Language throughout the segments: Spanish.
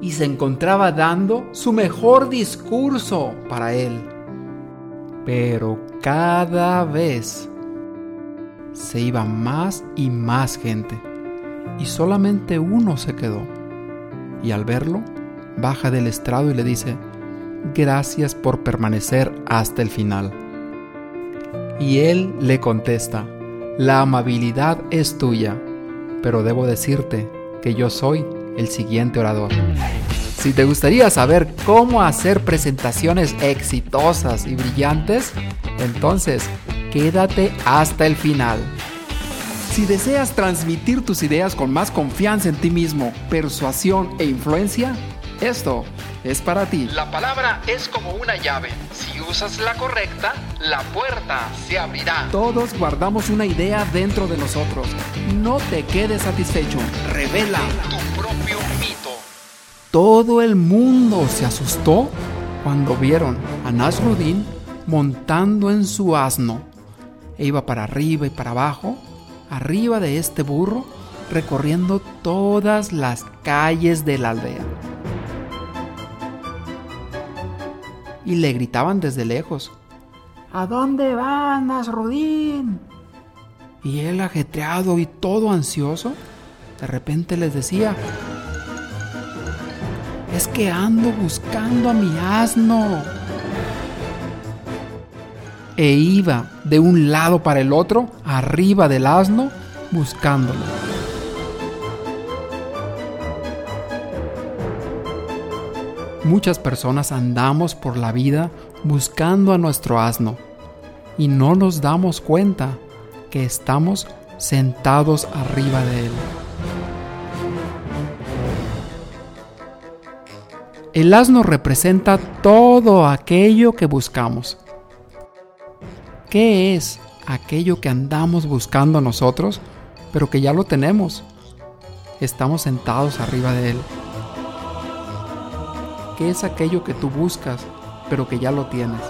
y se encontraba dando su mejor discurso para él. Pero cada vez se iba más y más gente y solamente uno se quedó. Y al verlo, baja del estrado y le dice, gracias por permanecer hasta el final. Y él le contesta, la amabilidad es tuya, pero debo decirte que yo soy el siguiente orador. Si te gustaría saber cómo hacer presentaciones exitosas y brillantes, entonces quédate hasta el final. Si deseas transmitir tus ideas con más confianza en ti mismo, persuasión e influencia, esto es para ti. La palabra es como una llave. Si usas la correcta, la puerta se abrirá. Todos guardamos una idea dentro de nosotros. No te quedes satisfecho. Revela tu. Todo el mundo se asustó cuando vieron a Nasruddin montando en su asno. E iba para arriba y para abajo, arriba de este burro, recorriendo todas las calles de la aldea. y le gritaban desde lejos. ¿A dónde vas, Nasrudín? Y él ajetreado y todo ansioso, de repente les decía, que ando buscando a mi asno. E iba de un lado para el otro, arriba del asno, buscándolo. Muchas personas andamos por la vida buscando a nuestro asno y no nos damos cuenta que estamos sentados arriba de él. El asno representa todo aquello que buscamos. ¿Qué es aquello que andamos buscando nosotros, pero que ya lo tenemos? Estamos sentados arriba de él. ¿Qué es aquello que tú buscas, pero que ya lo tienes?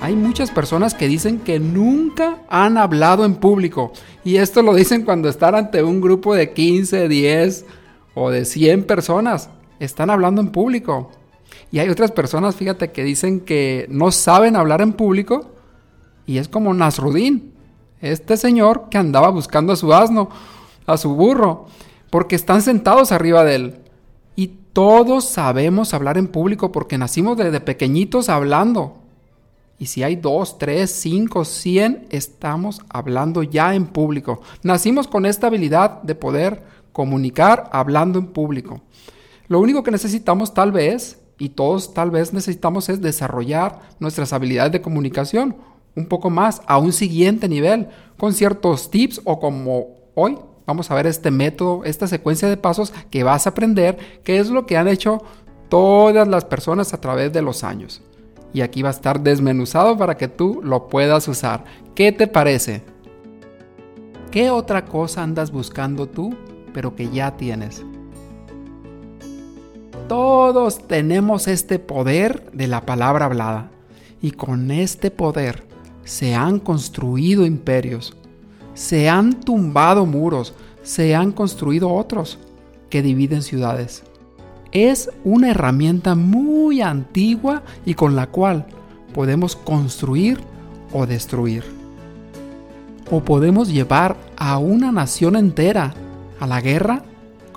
Hay muchas personas que dicen que nunca han hablado en público. Y esto lo dicen cuando están ante un grupo de 15, 10 o de 100 personas. Están hablando en público. Y hay otras personas, fíjate, que dicen que no saben hablar en público. Y es como Nasrudín, este señor que andaba buscando a su asno, a su burro porque están sentados arriba de él. Y todos sabemos hablar en público porque nacimos desde pequeñitos hablando. Y si hay dos, tres, cinco, cien, estamos hablando ya en público. Nacimos con esta habilidad de poder comunicar hablando en público. Lo único que necesitamos tal vez, y todos tal vez necesitamos, es desarrollar nuestras habilidades de comunicación un poco más a un siguiente nivel, con ciertos tips o como hoy vamos a ver este método, esta secuencia de pasos que vas a aprender, que es lo que han hecho todas las personas a través de los años. Y aquí va a estar desmenuzado para que tú lo puedas usar. ¿Qué te parece? ¿Qué otra cosa andas buscando tú, pero que ya tienes? Todos tenemos este poder de la palabra hablada. Y con este poder se han construido imperios se han tumbado muros, se han construido otros que dividen ciudades. Es una herramienta muy antigua y con la cual podemos construir o destruir. O podemos llevar a una nación entera a la guerra,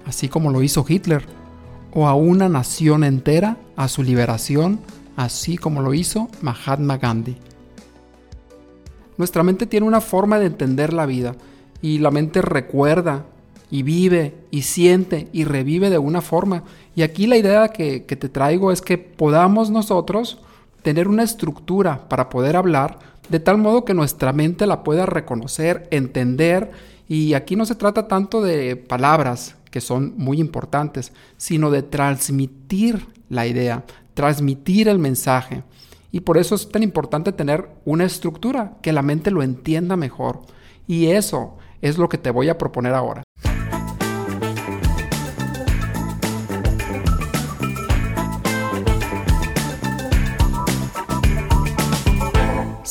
así como lo hizo Hitler, o a una nación entera a su liberación, así como lo hizo Mahatma Gandhi. Nuestra mente tiene una forma de entender la vida y la mente recuerda y vive y siente y revive de una forma. Y aquí la idea que, que te traigo es que podamos nosotros tener una estructura para poder hablar de tal modo que nuestra mente la pueda reconocer, entender. Y aquí no se trata tanto de palabras, que son muy importantes, sino de transmitir la idea, transmitir el mensaje. Y por eso es tan importante tener una estructura, que la mente lo entienda mejor. Y eso es lo que te voy a proponer ahora.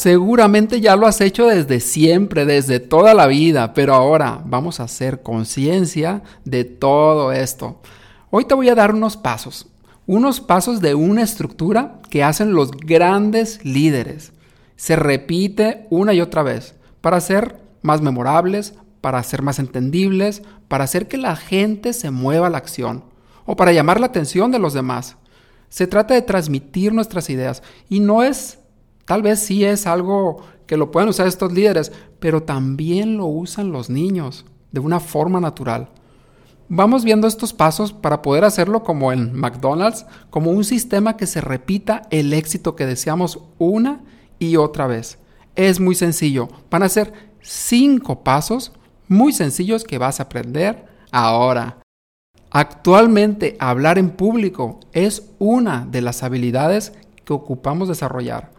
Seguramente ya lo has hecho desde siempre, desde toda la vida, pero ahora vamos a hacer conciencia de todo esto. Hoy te voy a dar unos pasos, unos pasos de una estructura que hacen los grandes líderes. Se repite una y otra vez para ser más memorables, para ser más entendibles, para hacer que la gente se mueva a la acción o para llamar la atención de los demás. Se trata de transmitir nuestras ideas y no es Tal vez sí es algo que lo pueden usar estos líderes, pero también lo usan los niños de una forma natural. Vamos viendo estos pasos para poder hacerlo como en McDonald's, como un sistema que se repita el éxito que deseamos una y otra vez. Es muy sencillo. Van a ser cinco pasos muy sencillos que vas a aprender ahora. Actualmente hablar en público es una de las habilidades que ocupamos desarrollar.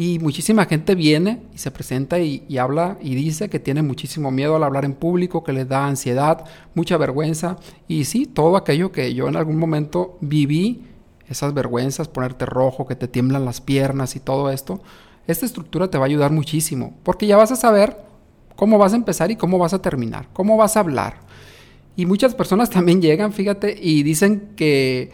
Y muchísima gente viene y se presenta y, habla y dice que tiene muchísimo miedo al hablar en público, que le da ansiedad, mucha vergüenza. Y sí, todo aquello que yo en algún momento viví, esas vergüenzas, ponerte rojo, que te tiemblan las piernas y todo esto, esta estructura te va a ayudar muchísimo, porque ya vas a saber cómo vas a empezar y cómo vas a terminar, cómo vas a hablar. Y muchas personas también llegan, fíjate, y dicen que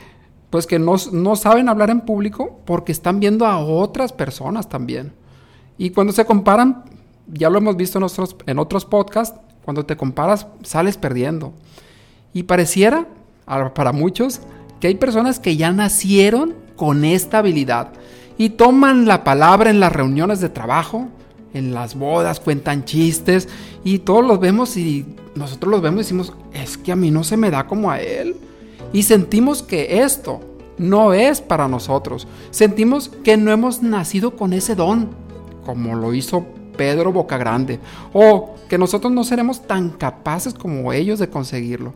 pues que no, saben hablar en público porque están viendo a otras personas también. Y cuando se comparan, ya lo hemos visto en otros, en otros podcasts, cuando te comparas sales perdiendo. Y pareciera, para muchos, que hay personas que ya nacieron con esta habilidad y toman la palabra en las reuniones de trabajo, en las bodas, cuentan chistes y todos los vemos y nosotros los vemos y decimos, es que a mí no se me da como a él y sentimos que esto no es para nosotros. Sentimos que no hemos nacido con ese don, como lo hizo Pedro Bocagrande, o que nosotros no seremos tan capaces como ellos de conseguirlo.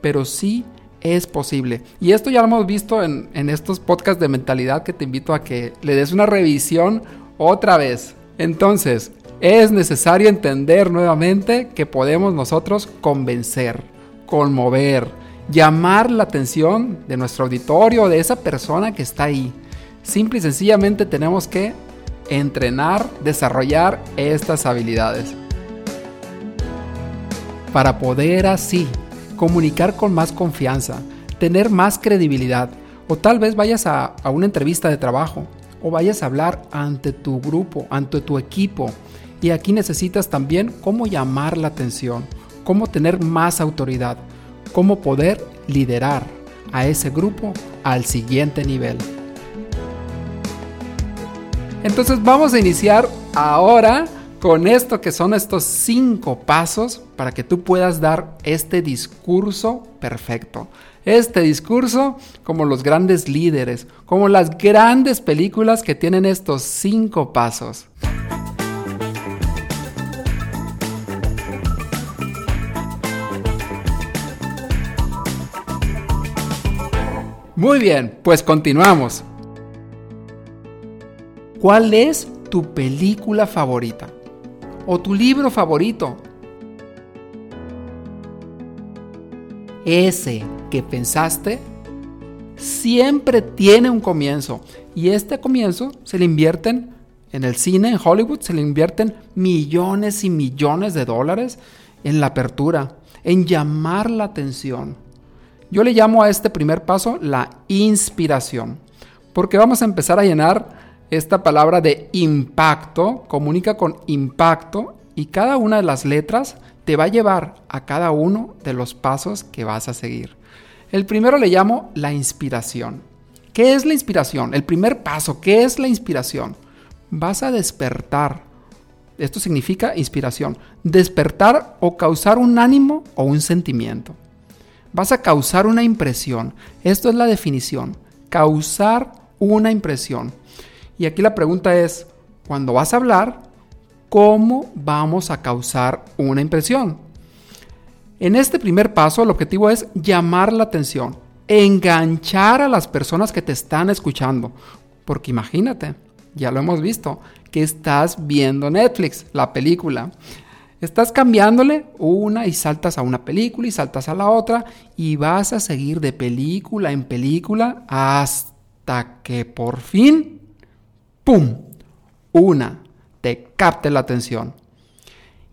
Pero sí es posible. Y esto ya lo hemos visto en, en estos podcasts de mentalidad que te invito a que le des una revisión otra vez. Entonces, es necesario entender nuevamente que podemos nosotros convencer, conmover, llamar la atención de nuestro auditorio, de esa persona que está ahí. Simple y sencillamente tenemos que entrenar, desarrollar estas habilidades. Para poder así comunicar con más confianza, tener más credibilidad, o tal vez vayas a, a una entrevista de trabajo, o vayas a hablar ante tu grupo, ante tu equipo. Y aquí necesitas también cómo llamar la atención, cómo tener más autoridad cómo poder liderar a ese grupo al siguiente nivel. Entonces vamos a iniciar ahora con esto que son estos cinco pasos para que tú puedas dar este discurso perfecto. Este discurso como los grandes líderes, como las grandes películas que tienen estos cinco pasos. Muy bien, pues continuamos. ¿Cuál es tu película favorita? ¿O tu libro favorito? Ese que pensaste siempre tiene un comienzo. Y este comienzo se le invierten en el cine, en Hollywood, se le invierten millones y millones de dólares en la apertura, en llamar la atención yo le llamo a este primer paso la inspiración, porque vamos a empezar a llenar esta palabra de impacto, comunica con impacto y cada una de las letras te va a llevar a cada uno de los pasos que vas a seguir. El primero le llamo la inspiración. ¿Qué es la inspiración? El primer paso, ¿qué es la inspiración? Vas a despertar. Esto significa inspiración. Despertar o causar un ánimo o un sentimiento vas a causar una impresión. Esto es la definición, causar una impresión. Y aquí la pregunta es, cuando vas a hablar, ¿cómo vamos a causar una impresión? En este primer paso el objetivo es llamar la atención, enganchar a las personas que te están escuchando. Porque imagínate, ya lo hemos visto, que estás viendo Netflix, la película. Estás cambiándole una y saltas a una película y saltas a la otra y vas a seguir de película en película hasta que por fin, ¡pum! Una, te capte la atención.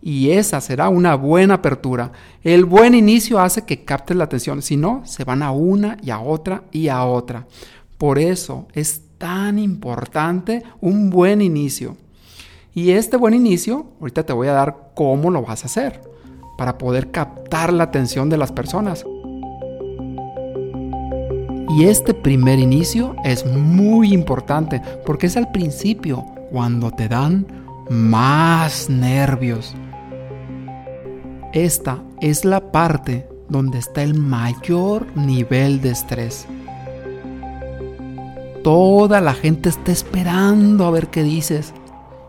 Y esa será una buena apertura. El buen inicio hace que captes la atención, si no, se van a una y a otra y a otra. Por eso es tan importante un buen inicio. Y este buen inicio, ahorita te voy a dar cómo lo vas a hacer para poder captar la atención de las personas. Y este primer inicio es muy importante porque es al principio cuando te dan más nervios. Esta es la parte donde está el mayor nivel de estrés. Toda la gente está esperando a ver qué dices.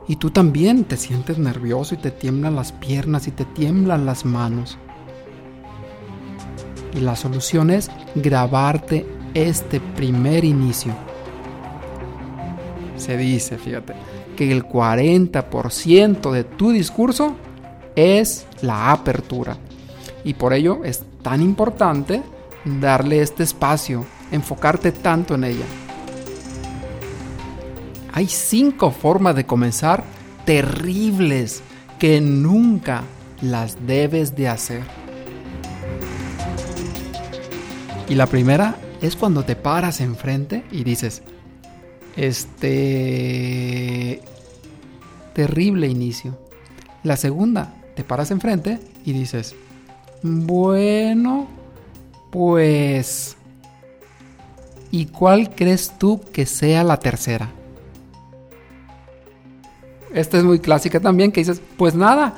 Y tú también te sientes nervioso y te tiemblan las piernas y te tiemblan las manos. Y la solución es grabarte este primer inicio. Se dice, fíjate, que el 40% de tu discurso es la apertura. Y por ello es tan importante darle este espacio, enfocarte tanto en ella. Hay cinco formas de comenzar terribles que nunca las debes de hacer. Y la primera es cuando te paras enfrente y dices, este terrible inicio. La segunda, te paras enfrente y dices, bueno, pues... ¿Y cuál crees tú que sea la tercera? Esta es muy clásica también, que dices, pues nada,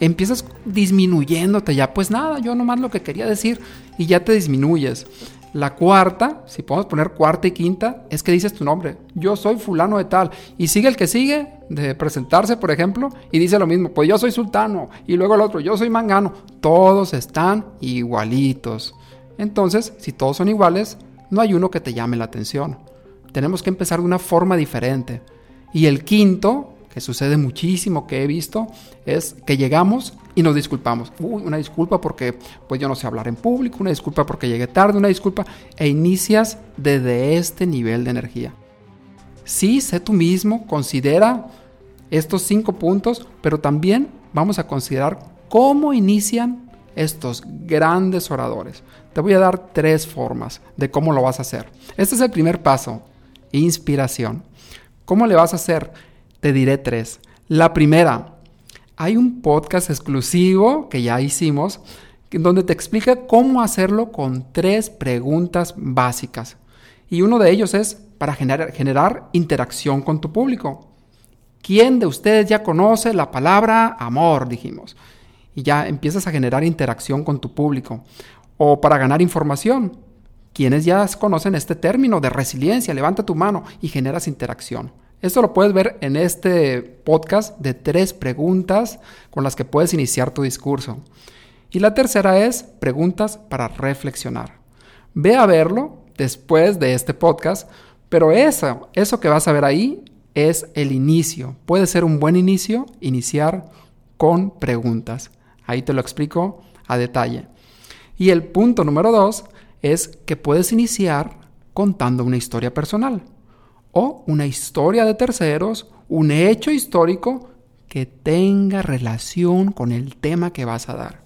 empiezas disminuyéndote ya, pues nada, yo nomás lo que quería decir y ya te disminuyes. La cuarta, si podemos poner cuarta y quinta, es que dices tu nombre. Yo soy fulano de tal. Y sigue el que sigue de presentarse, por ejemplo, y dice lo mismo. Pues yo soy sultano. Y luego el otro, yo soy mangano. Todos están igualitos. Entonces, si todos son iguales, no hay uno que te llame la atención. Tenemos que empezar de una forma diferente. Y el quinto, que sucede muchísimo que he visto, es que llegamos y nos disculpamos. Uy, una disculpa porque pues yo no sé hablar en público, una disculpa porque llegué tarde, una disculpa e inicias desde este nivel de energía. Sí, sé tú mismo, considera estos cinco puntos, pero también vamos a considerar cómo inician estos grandes oradores. Te voy a dar tres formas de cómo lo vas a hacer. Este es el primer paso, inspiración. ¿Cómo le vas a hacer? Te diré tres. La primera, hay un podcast exclusivo que ya hicimos donde te explica cómo hacerlo con tres preguntas básicas. Y uno de ellos es para generar, interacción con tu público. ¿Quién de ustedes ya conoce la palabra amor? Dijimos. Y ya empiezas a generar interacción con tu público. O para ganar información. ¿Quiénes ya conocen este término de resiliencia? Levanta tu mano y generas interacción. Esto lo puedes ver en este podcast de tres preguntas con las que puedes iniciar tu discurso. Y la tercera es preguntas para reflexionar. Ve a verlo después de este podcast, pero eso, eso que vas a ver ahí es el inicio. Puede ser un buen inicio iniciar con preguntas. Ahí te lo explico a detalle. Y el punto número dos es que puedes iniciar contando una historia personal o una historia de terceros, un hecho histórico que tenga relación con el tema que vas a dar.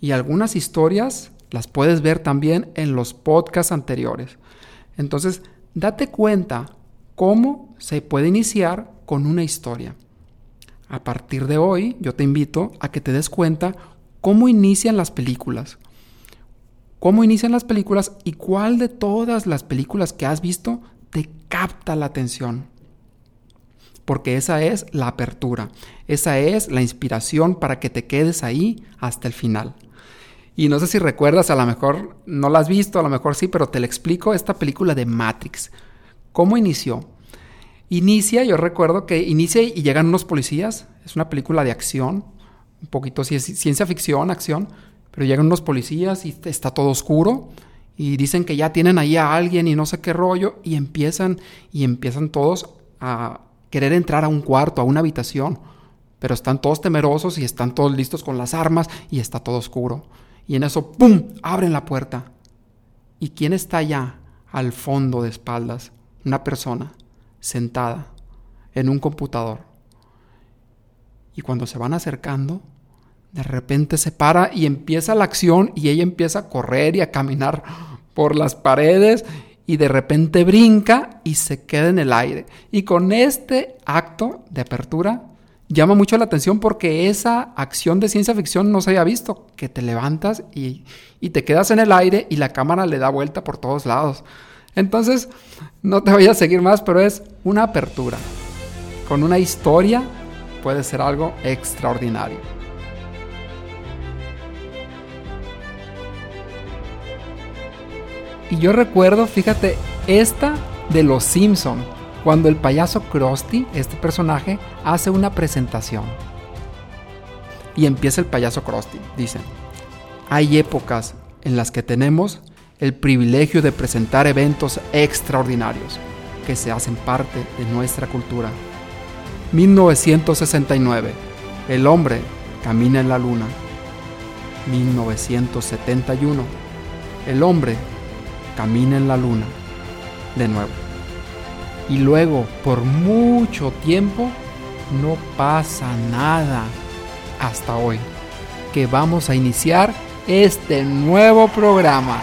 Y algunas historias las puedes ver también en los podcasts anteriores. Entonces, date cuenta cómo se puede iniciar con una historia. A partir de hoy, yo te invito a que te des cuenta cómo inician las películas. Cómo inician las películas y cuál de todas las películas que has visto te capta la atención. Porque esa es la apertura, esa es la inspiración para que te quedes ahí hasta el final. Y no sé si recuerdas, a lo mejor no la has visto, a lo mejor sí, pero te lo explico, esta película de Matrix. ¿Cómo inició? Inicia, yo recuerdo que inicia y llegan unos policías, es una película de acción, un poquito ciencia ficción, acción, pero llegan unos policías y está todo oscuro y dicen que ya tienen ahí a alguien y no sé qué rollo y empiezan y empiezan todos a querer entrar a un cuarto, a una habitación, pero están todos temerosos y están todos listos con las armas y está todo oscuro. Y en eso, ¡pum!, abren la puerta. ¿Y quién está allá al fondo de espaldas? Una persona sentada en un computador, Y cuando se van acercando, de repente se para y empieza la acción y ella empieza a correr y a caminar por las paredes y de repente brinca y se queda en el aire. Y con este acto de apertura llama mucho la atención porque esa acción de ciencia ficción no se había visto, que te levantas y, y te quedas en el aire y la cámara le da vuelta por todos lados. Entonces, no te voy a seguir más, pero es una apertura. Con una historia puede ser algo extraordinario. Y yo recuerdo, fíjate, esta de Los Simpson, cuando el payaso Krusty, este personaje, hace una presentación. Y empieza el payaso Krusty. Dice, hay épocas en las que tenemos el privilegio de presentar eventos extraordinarios que se hacen parte de nuestra cultura. 1969. El hombre camina en la luna. 1971. El hombre camina en la luna. De nuevo. Y luego, por mucho tiempo, no pasa nada. Hasta hoy, que vamos a iniciar este nuevo programa.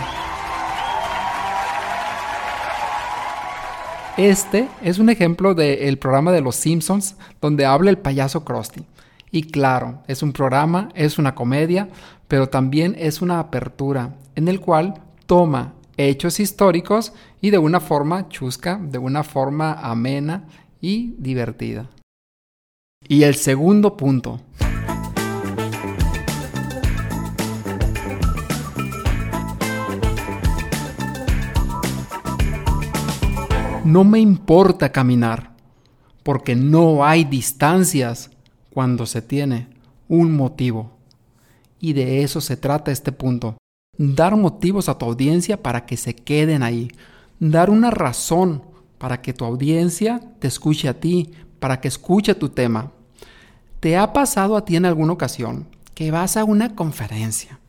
Este es un ejemplo del programa de Los Simpsons donde habla el payaso Krusty. Y claro, es un programa, es una comedia, pero también es una apertura en el cual toma hechos históricos y de una forma chusca, de una forma amena y divertida. Y el segundo punto. No me importa caminar, porque no hay distancias cuando se tiene un motivo. Y de eso se trata este punto. Dar motivos a tu audiencia para que se queden ahí. Dar una razón para que tu audiencia te escuche a ti, para que escuche tu tema. ¿Te ha pasado a ti en alguna ocasión que vas a una conferencia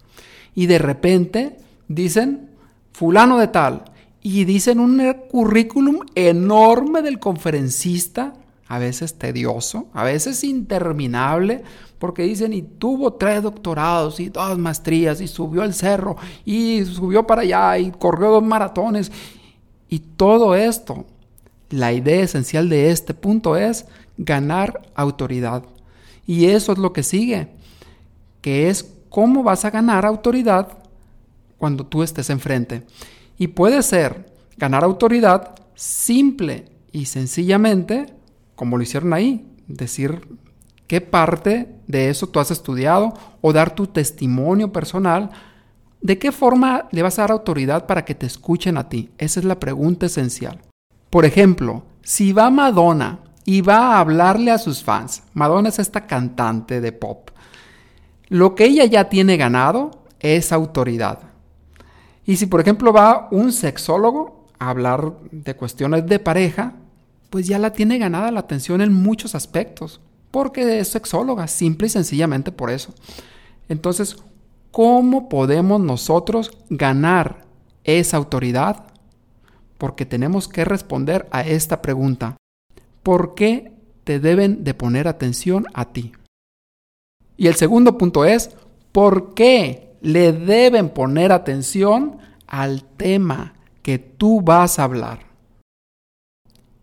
y de repente dicen fulano de tal y dicen un currículum enorme del conferencista, a veces tedioso, a veces interminable, porque dicen y tuvo tres doctorados y dos maestrías y subió al cerro y subió para allá y corrió dos maratones y todo esto. La idea esencial de este punto es ganar autoridad. Y eso es lo que sigue, que es cómo vas a ganar autoridad cuando tú estés enfrente. Y puede ser ganar autoridad simple y sencillamente, como lo hicieron ahí, decir qué parte de eso tú has estudiado o dar tu testimonio personal. ¿De qué forma le vas a dar autoridad para que te escuchen a ti? Esa es la pregunta esencial. Por ejemplo, si va Madonna y va a hablarle a sus fans, Madonna es esta cantante de pop, lo que ella ya tiene ganado es autoridad. Y si por ejemplo va un sexólogo a hablar de cuestiones de pareja, pues ya la tiene ganada la atención en muchos aspectos, porque es sexóloga, simple y sencillamente por eso. Entonces, ¿cómo podemos nosotros ganar esa autoridad? Porque tenemos que responder a esta pregunta. ¿Por qué te deben de poner atención a ti? Y el segundo punto es, ¿por qué le deben poner atención al tema que tú vas a hablar.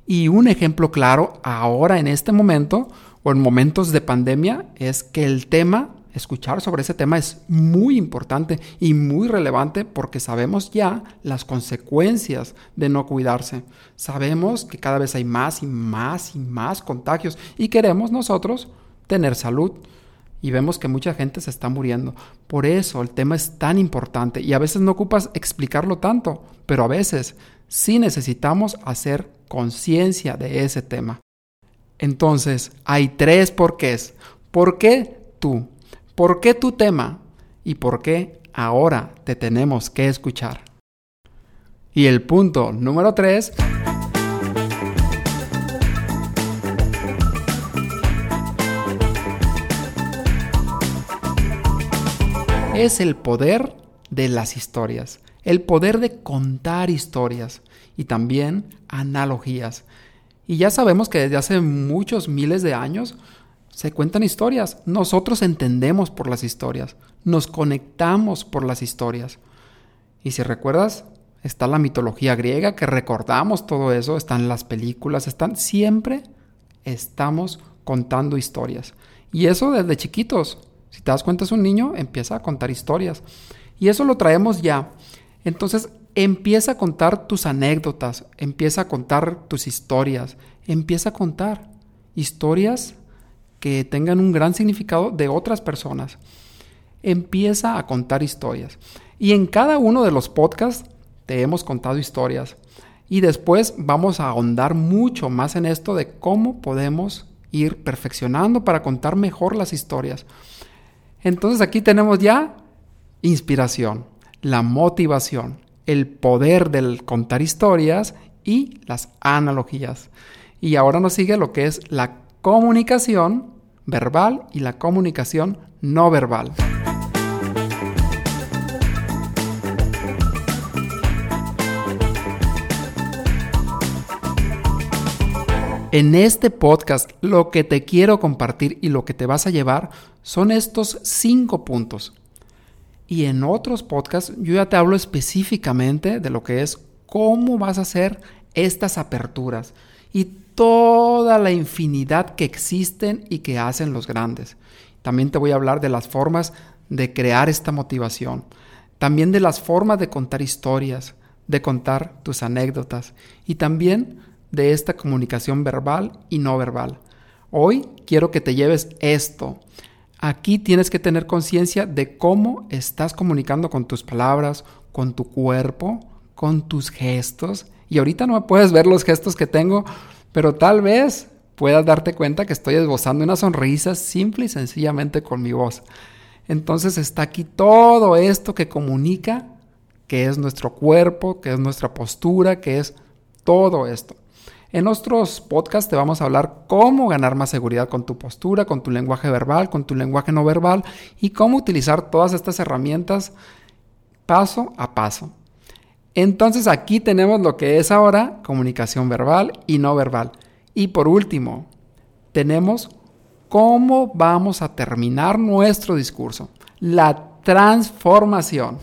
Y un ejemplo claro ahora en este momento o en momentos de pandemia es que el tema, escuchar sobre ese tema es muy importante y muy relevante porque sabemos ya las consecuencias de no cuidarse. Sabemos que cada vez hay más y más y más contagios y queremos nosotros tener salud y vemos que mucha gente se está muriendo. Por eso el tema es tan importante y a veces no ocupas explicarlo tanto, pero a veces sí necesitamos hacer conciencia de ese tema. Entonces, hay tres porqués. ¿Por qué tú? ¿Por qué tu tema? ¿Y por qué ahora te tenemos que escuchar? Y el punto número tres es el poder de las historias, el poder de contar historias y también analogías. Y ya sabemos que desde hace muchos miles de años se cuentan historias. Nosotros entendemos por las historias. Nos conectamos por las historias. Y si recuerdas, está la mitología griega, que recordamos todo eso, están las películas, están siempre estamos contando historias. Y eso desde chiquitos. Si te das cuenta es un niño, empieza a contar historias. Y eso lo traemos ya. Entonces empieza a contar tus anécdotas, empieza a contar tus historias, empieza a contar historias que tengan un gran significado de otras personas. Empieza a contar historias. Y en cada uno de los podcasts te hemos contado historias. Y después vamos a ahondar mucho más en esto de cómo podemos ir perfeccionando para contar mejor las historias. Entonces aquí tenemos ya inspiración, la motivación, el poder del contar historias y las analogías. Y ahora nos sigue lo que es la comunicación verbal y la comunicación no verbal. En este podcast lo que te quiero compartir y lo que te vas a llevar son estos cinco puntos. Y en otros podcasts yo ya te hablo específicamente de lo que es cómo vas a hacer estas aperturas y toda la infinidad que existen y que hacen los grandes. También te voy a hablar de las formas de crear esta motivación, también de las formas de contar historias, de contar tus anécdotas y también de esta comunicación verbal y no verbal. Hoy quiero que te lleves esto, Aquí tienes que tener conciencia de cómo estás comunicando con tus palabras, con tu cuerpo, con tus gestos. Y ahorita no puedes ver los gestos que tengo, pero tal vez puedas darte cuenta que estoy esbozando una sonrisa simple y sencillamente con mi voz. Entonces está aquí todo esto que comunica, que es nuestro cuerpo, que es nuestra postura, que es todo esto. En nuestros podcasts te vamos a hablar cómo ganar más seguridad con tu postura, con tu lenguaje verbal, con tu lenguaje no verbal y cómo utilizar todas estas herramientas paso a paso. Entonces aquí tenemos lo que es ahora comunicación verbal y no verbal. Y por último, tenemos cómo vamos a terminar nuestro discurso. La transformación.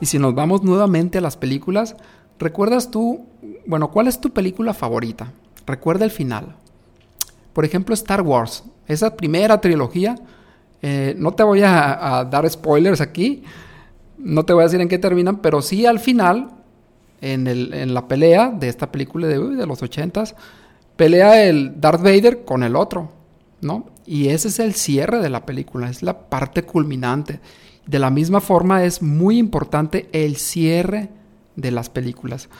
Y si nos vamos nuevamente a las películas, ¿recuerdas tú, bueno, cuál es tu película favorita? Recuerda el final. Por ejemplo, Star Wars, esa primera trilogía, eh, no te voy a, dar spoilers aquí, no te voy a decir en qué terminan, pero sí al final, en, la pelea de esta película de, de los ochentas, pelea el Darth Vader con el otro, ¿no? Y ese es el cierre de la película, es la parte culminante. De la misma forma es muy importante el cierre de las películas,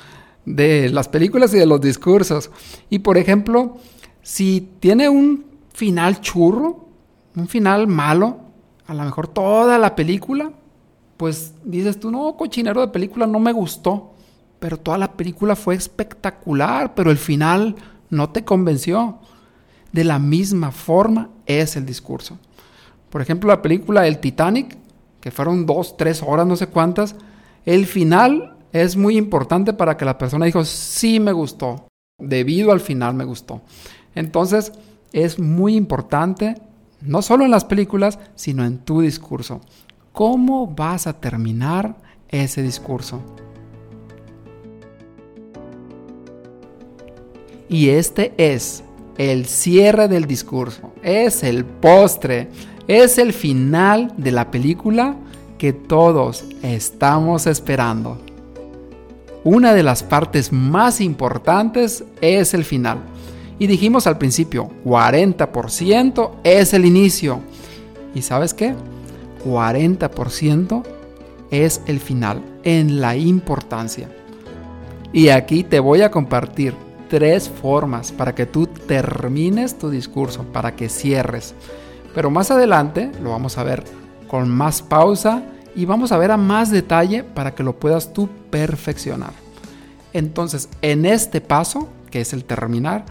de las películas y de los discursos. Y por ejemplo, si tiene un final churro, un final malo, a lo mejor toda la película, pues dices tú, no, cochinero de película no me gustó, pero toda la película fue espectacular, pero el final no te convenció. De la misma forma es el discurso. Por ejemplo, la película El Titanic fueron dos, tres horas, no sé cuántas, el final es muy importante para que la persona dijo, sí me gustó, debido al final me gustó. Entonces, es muy importante, no solo en las películas, sino en tu discurso. ¿Cómo vas a terminar ese discurso? Y este es el cierre del discurso, es el postre, es el final de la película que todos estamos esperando. Una de las partes más importantes es el final. Y dijimos al principio, 40% es el inicio. ¿Y sabes qué? 40% es el final en la importancia. Y aquí te voy a compartir tres formas para que tú termines tu discurso, para que cierres. Pero más adelante lo vamos a ver con más pausa y vamos a ver a más detalle para que lo puedas tú perfeccionar. Entonces, en este paso, que es el terminar,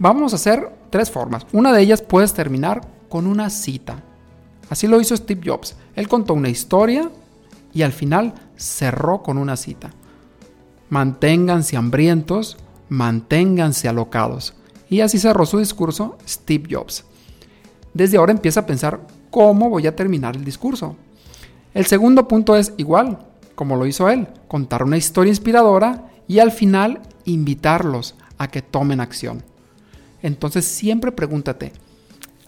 vamos a hacer tres formas. Una de ellas puedes terminar con una cita. Así lo hizo Steve Jobs. Él contó una historia y al final cerró con una cita. Manténganse hambrientos, manténganse alocados. Y así cerró su discurso Steve Jobs. Desde ahora empieza a pensar cómo voy a terminar el discurso. El segundo punto es igual, como lo hizo él, contar una historia inspiradora y al final invitarlos a que tomen acción. Entonces siempre pregúntate,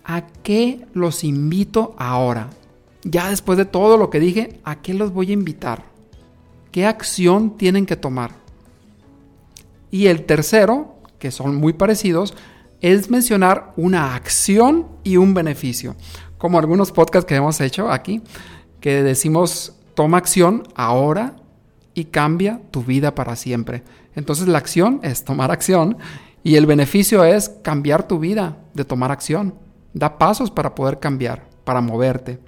¿a qué los invito ahora? Ya después de todo lo que dije, ¿a qué los voy a invitar? ¿Qué acción tienen que tomar? Y el tercero, que son muy parecidos, es mencionar una acción y un beneficio. Como algunos podcasts que hemos hecho aquí, que decimos, toma acción ahora y cambia tu vida para siempre. Entonces la acción es tomar acción y el beneficio es cambiar tu vida de tomar acción. Da pasos para poder cambiar, para moverte.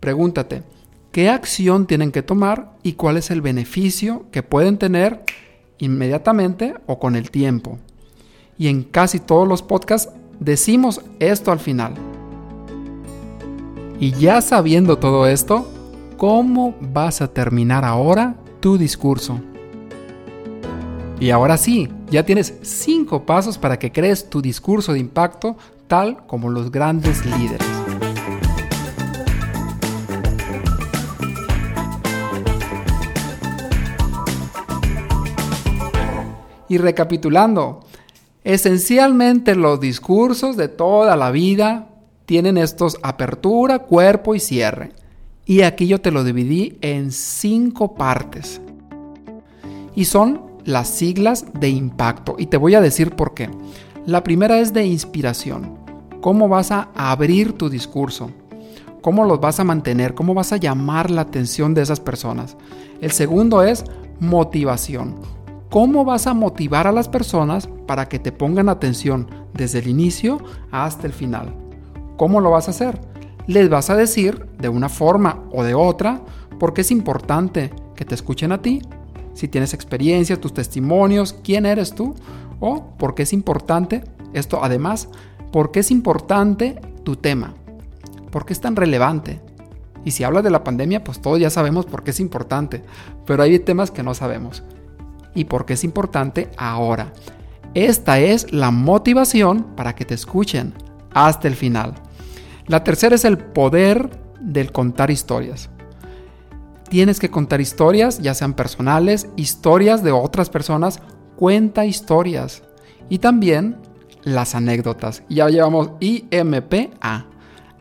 Pregúntate, ¿qué acción tienen que tomar y cuál es el beneficio que pueden tener inmediatamente o con el tiempo? Y en casi todos los podcasts decimos esto al final. Y ya sabiendo todo esto, ¿cómo vas a terminar ahora tu discurso? Y ahora sí, ya tienes cinco pasos para que crees tu discurso de impacto tal como los grandes líderes. Y recapitulando, esencialmente los discursos de toda la vida tienen estos apertura, cuerpo y cierre. Y aquí yo te lo dividí en cinco partes. Y son las siglas de impacto. Y te voy a decir por qué. La primera es de inspiración. ¿Cómo vas a abrir tu discurso? ¿Cómo los vas a mantener? ¿Cómo vas a llamar la atención de esas personas? El segundo es motivación. ¿Cómo vas a motivar a las personas para que te pongan atención desde el inicio hasta el final? ¿Cómo lo vas a hacer? Les vas a decir de una forma o de otra porque es importante que te escuchen a ti si tienes experiencia, tus testimonios, quién eres tú o por qué es importante esto. Además, por qué es importante tu tema, por qué es tan relevante. Y si hablas de la pandemia, pues todos ya sabemos por qué es importante, pero hay temas que no sabemos. Y por qué es importante ahora. Esta es la motivación para que te escuchen hasta el final. La tercera es el poder del contar historias tienes que contar historias, ya sean personales, historias de otras personas, cuenta historias. Y también las anécdotas. Ya llevamos IMPA.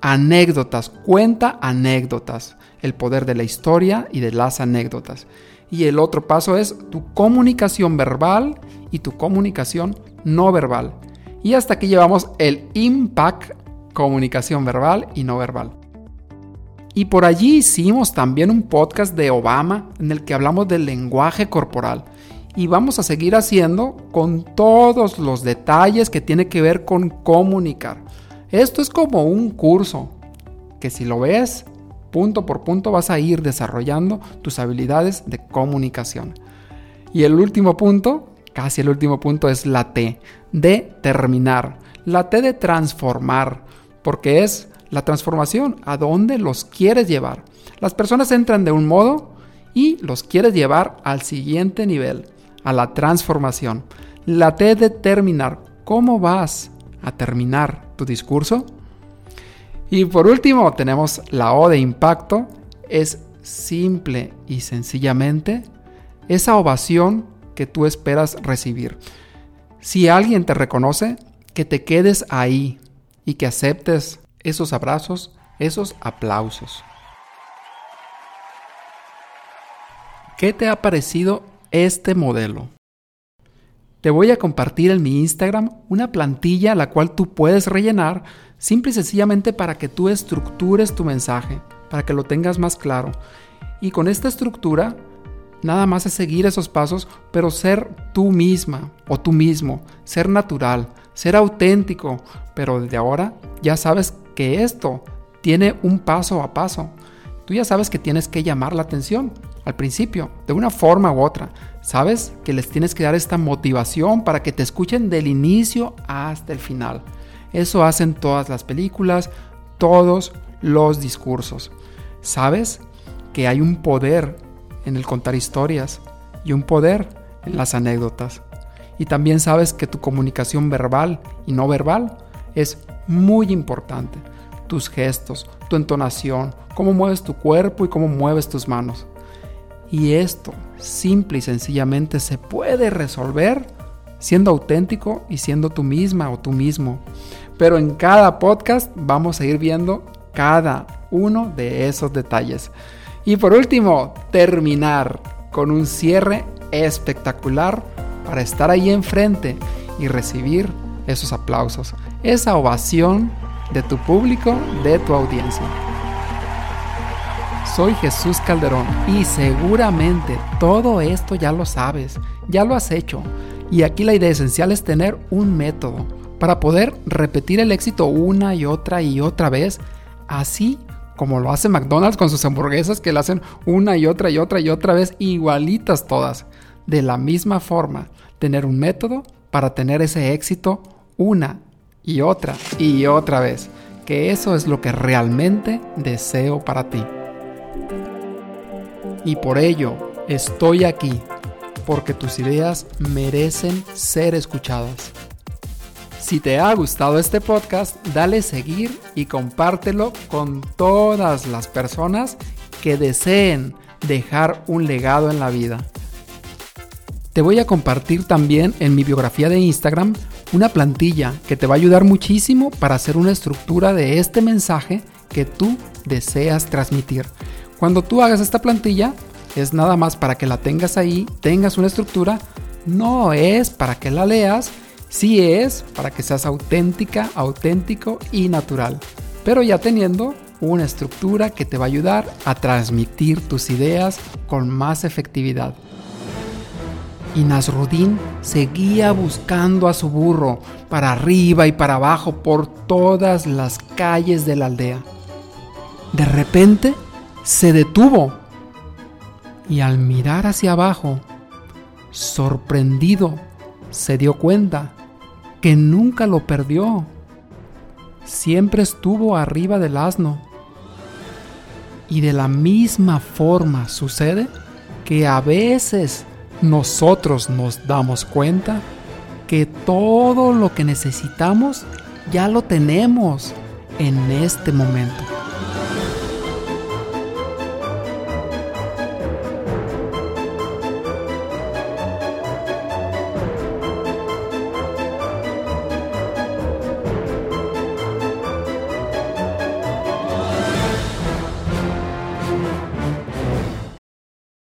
Anécdotas, cuenta anécdotas. El poder de la historia y de las anécdotas. Y el otro paso es tu comunicación verbal y tu comunicación no verbal. Y hasta aquí llevamos el impact, comunicación verbal y no verbal. Y por allí hicimos también un podcast de Obama en el que hablamos del lenguaje corporal. Y vamos a seguir haciendo con todos los detalles que tiene que ver con comunicar. Esto es como un curso que si lo ves punto por punto vas a ir desarrollando tus habilidades de comunicación. Y el último punto, casi el último punto es la T, de terminar. La T de transformar, porque es la transformación, a dónde los quieres llevar. Las personas entran de un modo y los quieres llevar al siguiente nivel, a la transformación. La T de terminar, ¿cómo vas a terminar tu discurso? Y por último tenemos la O de impacto, es simple y sencillamente esa ovación que tú esperas recibir. Si alguien te reconoce, que te quedes ahí y que aceptes esos abrazos, esos aplausos. ¿Qué te ha parecido este modelo? Te voy a compartir en mi Instagram una plantilla la cual tú puedes rellenar simple y sencillamente para que tú estructures tu mensaje, para que lo tengas más claro. Y con esta estructura, nada más es seguir esos pasos, pero ser tú misma o tú mismo, ser natural, ser auténtico, pero desde ahora ya sabes que esto tiene un paso a paso. Tú ya sabes que tienes que llamar la atención al principio, de una forma u otra. Sabes que les tienes que dar esta motivación para que te escuchen del inicio hasta el final. Eso hacen todas las películas, todos los discursos. Sabes que hay un poder en el contar historias y un poder en las anécdotas. Y también sabes que tu comunicación verbal y no verbal es muy importante. Tus gestos, tu entonación, cómo mueves tu cuerpo y cómo mueves tus manos. Y esto simple y sencillamente se puede resolver siendo auténtico y siendo tú misma o tú mismo. Pero en cada podcast vamos a ir viendo cada uno de esos detalles. Y por último, terminar con un cierre espectacular para estar ahí enfrente y recibir esos aplausos, esa ovación de tu público, de tu audiencia. Soy Jesús Calderón y seguramente todo esto ya lo sabes, ya lo has hecho. Y aquí la idea esencial es tener un método para poder repetir el éxito una y otra y otra vez, así como lo hace McDonald's con sus hamburguesas que la hacen una y otra y otra y otra vez igualitas todas. De la misma forma, tener un método para tener ese éxito una y otra y otra vez. Que eso es lo que realmente deseo para ti. Y por ello estoy aquí, porque tus ideas merecen ser escuchadas. Si te ha gustado este podcast, dale seguir y compártelo con todas las personas que deseen dejar un legado en la vida. Te voy a compartir también en mi biografía de Instagram una plantilla que te va a ayudar muchísimo para hacer una estructura de este mensaje que tú deseas transmitir. Cuando tú hagas esta plantilla, es nada más para que la tengas ahí, tengas una estructura, no es para que la leas, sí es para que seas auténtica, auténtico y natural, pero ya teniendo una estructura que te va a ayudar a transmitir tus ideas con más efectividad. Y Nasrudin seguía buscando a su burro para arriba y para abajo por todas las calles de la aldea. De repente se detuvo y al mirar hacia abajo, sorprendido, se dio cuenta que nunca lo perdió. Siempre estuvo arriba del asno. Y de la misma forma sucede que a veces nosotros nos damos cuenta que todo lo que necesitamos ya lo tenemos en este momento.